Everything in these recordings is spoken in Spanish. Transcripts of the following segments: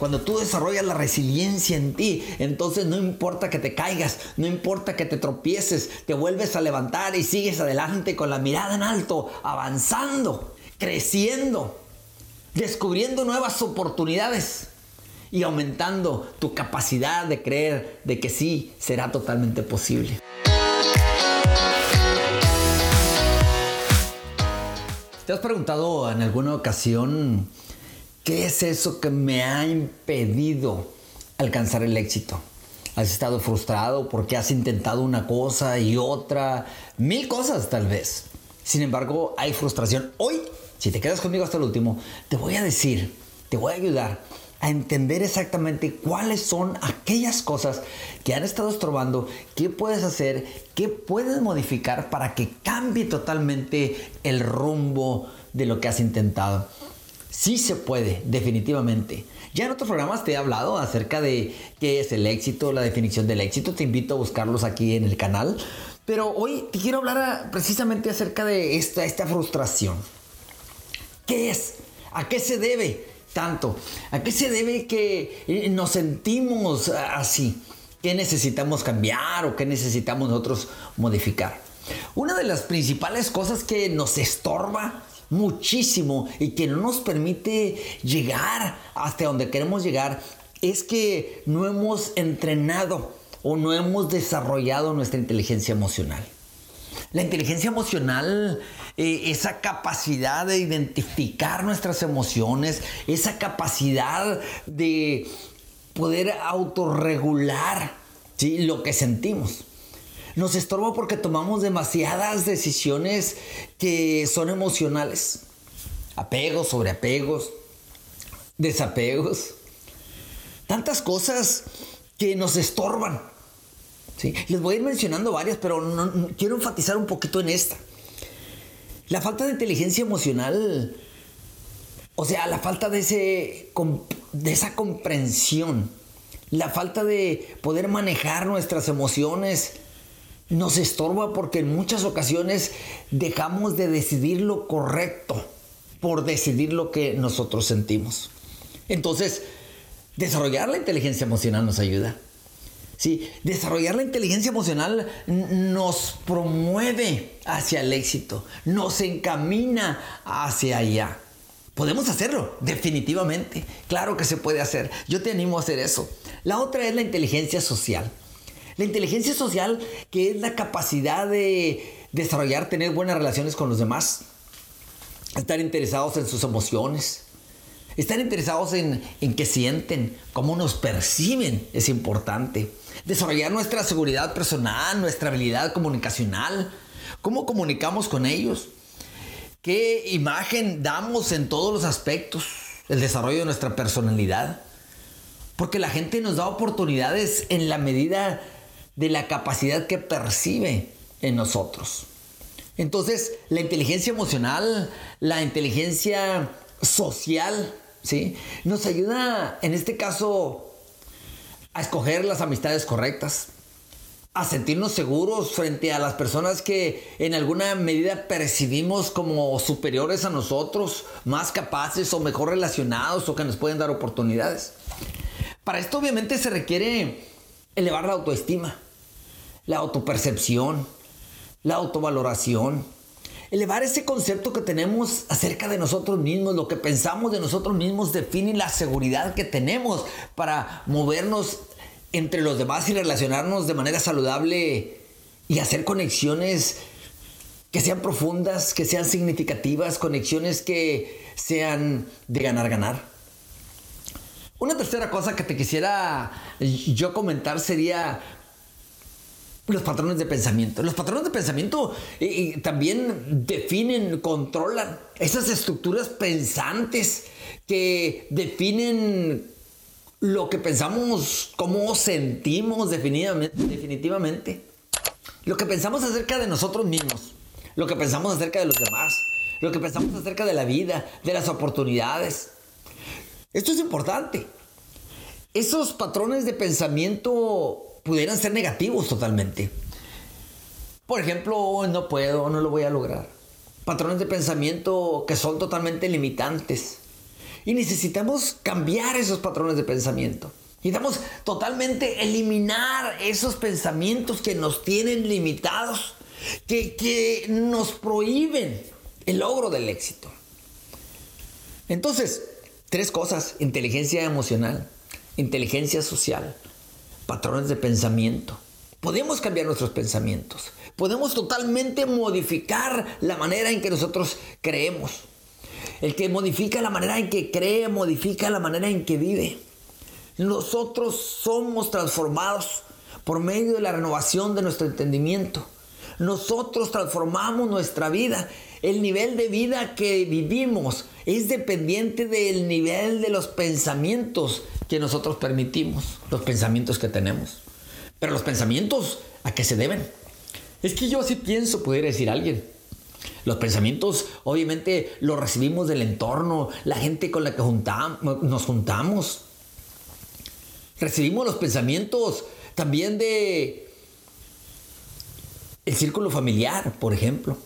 cuando tú desarrollas la resiliencia en ti, entonces no importa que te caigas, no importa que te tropieces, te vuelves a levantar y sigues adelante con la mirada en alto, avanzando, creciendo, descubriendo nuevas oportunidades y aumentando tu capacidad de creer de que sí será totalmente posible. ¿Te has preguntado en alguna ocasión qué es eso que me ha impedido alcanzar el éxito? ¿Has estado frustrado porque has intentado una cosa y otra? Mil cosas tal vez. Sin embargo, hay frustración. Hoy, si te quedas conmigo hasta el último, te voy a decir, te voy a ayudar a entender exactamente cuáles son aquellas cosas que han estado estorbando, qué puedes hacer, qué puedes modificar para que cambie totalmente el rumbo de lo que has intentado. Sí se puede, definitivamente. Ya en otros programas te he hablado acerca de qué es el éxito, la definición del éxito. Te invito a buscarlos aquí en el canal. Pero hoy te quiero hablar precisamente acerca de esta, esta frustración. ¿Qué es? ¿A qué se debe? tanto? ¿A qué se debe que eh, nos sentimos así? ¿Qué necesitamos cambiar o qué necesitamos nosotros modificar? Una de las principales cosas que nos estorba muchísimo y que no nos permite llegar hasta donde queremos llegar es que no hemos entrenado o no hemos desarrollado nuestra inteligencia emocional. La inteligencia emocional, eh, esa capacidad de identificar nuestras emociones, esa capacidad de poder autorregular lo que sentimos. Nos estorba porque tomamos demasiadas decisiones que son emocionales. Apegos, sobreapegos, desapegos. Tantas cosas que nos estorban. Les voy a ir mencionando varias, pero quiero enfatizar un poquito en esta. La falta de inteligencia emocional, o sea, la falta de, ese, de esa comprensión, la falta de poder manejar nuestras emociones, nos estorba porque en muchas ocasiones dejamos de decidir lo correcto por decidir lo que nosotros sentimos. Entonces, desarrollar la inteligencia emocional nos ayuda. ¿sí? Desarrollar la inteligencia emocional nos promueve hacia el éxito, nos encamina hacia allá. Podemos hacerlo, definitivamente. Claro que se puede hacer. Yo te animo a hacer eso. La otra es la inteligencia social. La inteligencia social que es la capacidad de desarrollar, tener buenas relaciones con los demás, estar interesados en sus emociones, estar interesados en, en qué sienten, cómo nos perciben, es importante. Desarrollar nuestra seguridad personal, nuestra habilidad comunicacional, cómo comunicamos con ellos, qué imagen damos en todos los aspectos, el desarrollo de nuestra personalidad. Porque la gente nos da oportunidades en la medida de la capacidad que percibe en nosotros. Entonces, la inteligencia emocional, la inteligencia social, ¿sí? Nos ayuda, en este caso, a escoger las amistades correctas, a sentirnos seguros frente a las personas que en alguna medida percibimos como superiores a nosotros, más capaces o mejor relacionados o que nos pueden dar oportunidades. Para esto obviamente se requiere elevar la autoestima, la autopercepción, la autovaloración, elevar ese concepto que tenemos acerca de nosotros mismos, lo que pensamos de nosotros mismos define la seguridad que tenemos para movernos entre los demás y relacionarnos de manera saludable y hacer conexiones que sean profundas, que sean significativas, conexiones que sean de ganar-ganar. Una tercera cosa que te quisiera yo comentar sería los patrones de pensamiento. Los patrones de pensamiento también definen, controlan esas estructuras pensantes que definen lo que pensamos, cómo sentimos definitivamente. Lo que pensamos acerca de nosotros mismos. Lo que pensamos acerca de los demás. Lo que pensamos acerca de la vida, de las oportunidades. Esto es importante. Esos patrones de pensamiento pudieran ser negativos totalmente. Por ejemplo, no puedo, no lo voy a lograr. Patrones de pensamiento que son totalmente limitantes. Y necesitamos cambiar esos patrones de pensamiento. Necesitamos totalmente eliminar esos pensamientos que nos tienen limitados, que, que nos prohíben el logro del éxito. Entonces, tres cosas, inteligencia emocional, inteligencia social, patrones de pensamiento. Podemos cambiar nuestros pensamientos, podemos totalmente modificar la manera en que nosotros creemos. El que modifica la manera en que cree, modifica la manera en que vive. Nosotros somos transformados por medio de la renovación de nuestro entendimiento. Nosotros transformamos nuestra vida. El nivel de vida que vivimos es dependiente del nivel de los pensamientos que nosotros permitimos, los pensamientos que tenemos. Pero los pensamientos, ¿a qué se deben? Es que yo así pienso, pudiera decir alguien. Los pensamientos, obviamente, los recibimos del entorno, la gente con la que nos juntamos. Recibimos los pensamientos también de el círculo familiar, por ejemplo.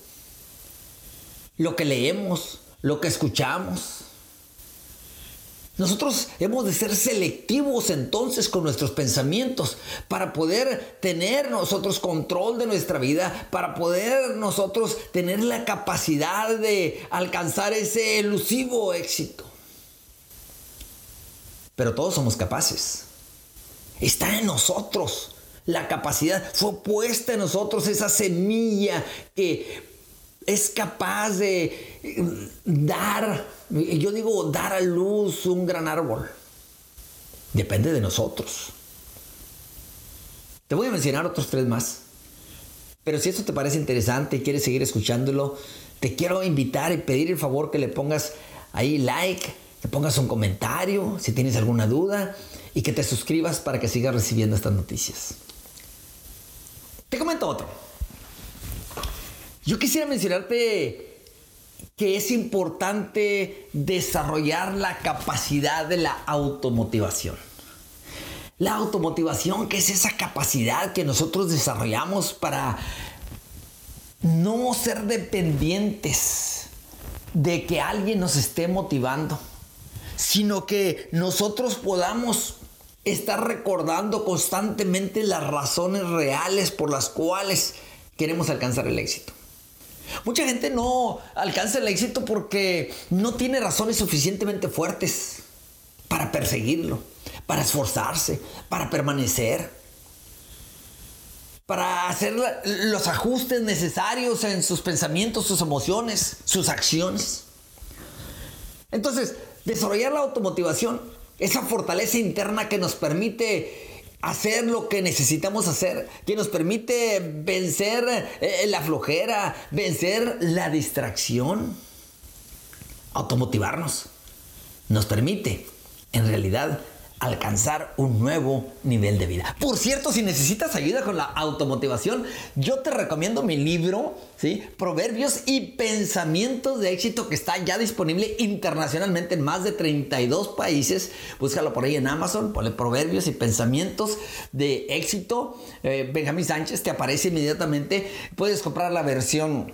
Lo que leemos, lo que escuchamos. Nosotros hemos de ser selectivos entonces con nuestros pensamientos para poder tener nosotros control de nuestra vida, para poder nosotros tener la capacidad de alcanzar ese elusivo éxito. Pero todos somos capaces. Está en nosotros la capacidad, fue puesta en nosotros esa semilla que es capaz de eh, dar, yo digo, dar a luz un gran árbol. Depende de nosotros. Te voy a mencionar otros tres más. Pero si esto te parece interesante y quieres seguir escuchándolo, te quiero invitar y pedir el favor que le pongas ahí like, que pongas un comentario si tienes alguna duda y que te suscribas para que sigas recibiendo estas noticias. Te comento otro. Yo quisiera mencionarte que es importante desarrollar la capacidad de la automotivación. La automotivación, que es esa capacidad que nosotros desarrollamos para no ser dependientes de que alguien nos esté motivando, sino que nosotros podamos estar recordando constantemente las razones reales por las cuales queremos alcanzar el éxito. Mucha gente no alcanza el éxito porque no tiene razones suficientemente fuertes para perseguirlo, para esforzarse, para permanecer, para hacer los ajustes necesarios en sus pensamientos, sus emociones, sus acciones. Entonces, desarrollar la automotivación esa fortaleza interna que nos permite hacer lo que necesitamos hacer, que nos permite vencer eh, la flojera, vencer la distracción, automotivarnos, nos permite en realidad alcanzar un nuevo nivel de vida. Por cierto, si necesitas ayuda con la automotivación, yo te recomiendo mi libro, ¿sí? Proverbios y pensamientos de éxito que está ya disponible internacionalmente en más de 32 países. Búscalo por ahí en Amazon, ponle Proverbios y pensamientos de éxito. Eh, Benjamín Sánchez te aparece inmediatamente. Puedes comprar la versión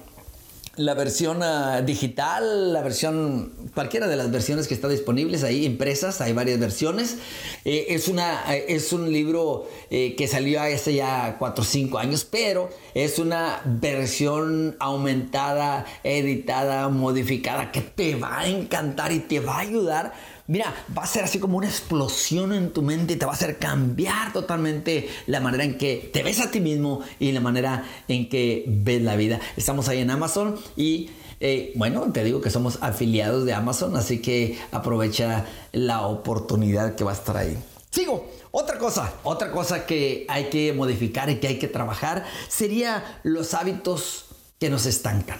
la versión ah, digital, la versión, cualquiera de las versiones que está disponibles ahí impresas, hay varias versiones. Eh, es, una, eh, es un libro eh, que salió hace ya 4 o 5 años, pero es una versión aumentada, editada, modificada, que te va a encantar y te va a ayudar mira, va a ser así como una explosión en tu mente y te va a hacer cambiar totalmente la manera en que te ves a ti mismo y la manera en que ves la vida. Estamos ahí en Amazon y eh, bueno, te digo que somos afiliados de Amazon, así que aprovecha la oportunidad que va a estar ahí. Sigo. Otra cosa, otra cosa que hay que modificar y que hay que trabajar sería los hábitos que nos estancan.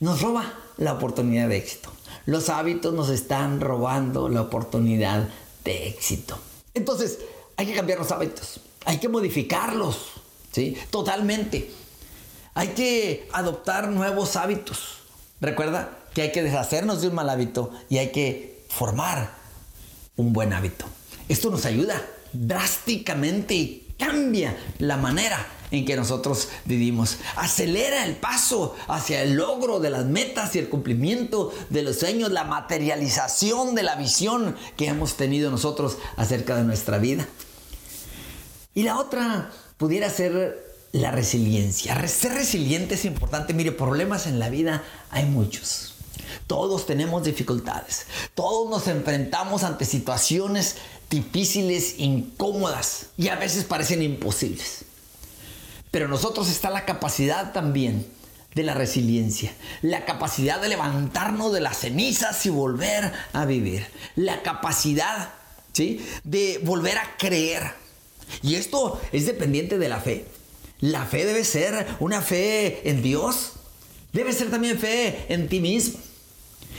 Nos roba la oportunidad de éxito. Los hábitos nos están robando la oportunidad de éxito. Entonces, hay que cambiar los hábitos, hay que modificarlos, ¿sí? Totalmente. Hay que adoptar nuevos hábitos. Recuerda que hay que deshacernos de un mal hábito y hay que formar un buen hábito. Esto nos ayuda drásticamente y cambia la manera en que nosotros vivimos. Acelera el paso hacia el logro de las metas y el cumplimiento de los sueños, la materialización de la visión que hemos tenido nosotros acerca de nuestra vida. Y la otra pudiera ser la resiliencia. Ser resiliente es importante. Mire, problemas en la vida hay muchos. Todos tenemos dificultades. Todos nos enfrentamos ante situaciones difíciles, incómodas y a veces parecen imposibles. Pero nosotros está la capacidad también de la resiliencia, la capacidad de levantarnos de las cenizas y volver a vivir, la capacidad ¿sí? de volver a creer. Y esto es dependiente de la fe. La fe debe ser una fe en Dios, debe ser también fe en ti mismo.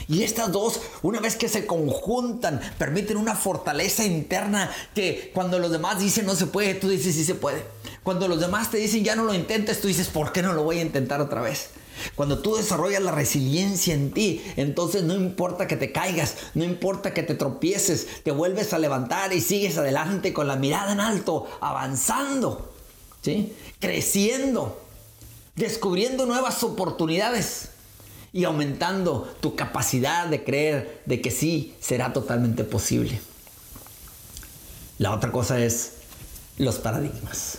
Y estas dos, una vez que se conjuntan, permiten una fortaleza interna que cuando los demás dicen no se puede, tú dices sí se puede. Cuando los demás te dicen ya no lo intentes, tú dices ¿por qué no lo voy a intentar otra vez? Cuando tú desarrollas la resiliencia en ti, entonces no importa que te caigas, no importa que te tropieces, te vuelves a levantar y sigues adelante con la mirada en alto, avanzando, ¿sí? creciendo, descubriendo nuevas oportunidades y aumentando tu capacidad de creer de que sí será totalmente posible. La otra cosa es los paradigmas.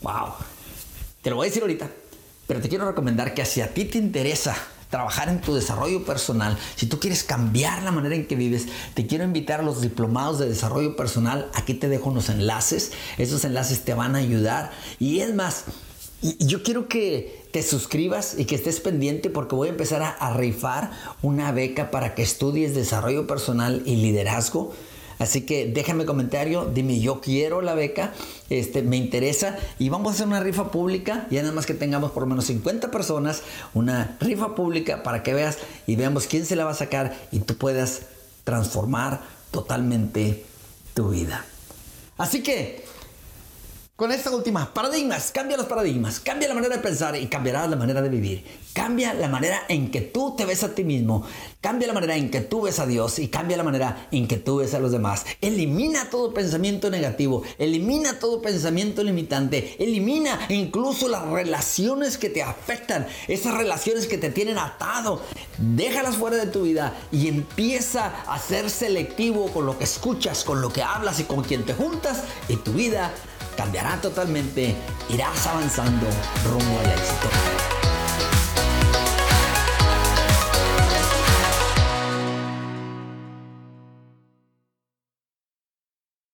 Wow. Te lo voy a decir ahorita, pero te quiero recomendar que si a ti te interesa trabajar en tu desarrollo personal, si tú quieres cambiar la manera en que vives, te quiero invitar a los diplomados de desarrollo personal. Aquí te dejo unos enlaces. Esos enlaces te van a ayudar. Y es más, yo quiero que te suscribas y que estés pendiente porque voy a empezar a, rifar una beca para que estudies desarrollo personal y liderazgo. Así que déjame comentario, dime yo quiero la beca, este, me interesa y vamos a hacer una rifa pública, ya nada más que tengamos por lo menos 50 personas, una rifa pública para que veas y veamos quién se la va a sacar y tú puedas transformar totalmente tu vida. Así que con esta última, paradigmas, cambia los paradigmas, cambia la manera de pensar y cambiará la manera de vivir. Cambia la manera en que tú te ves a ti mismo, cambia la manera en que tú ves a Dios y cambia la manera en que tú ves a los demás. Elimina todo pensamiento negativo, elimina todo pensamiento limitante, elimina incluso las relaciones que te afectan, esas relaciones que te tienen atado. Déjalas fuera de tu vida y empieza a ser selectivo con lo que escuchas, con lo que hablas y con quien te juntas y tu vida cambiará totalmente, irás avanzando rumbo al éxito.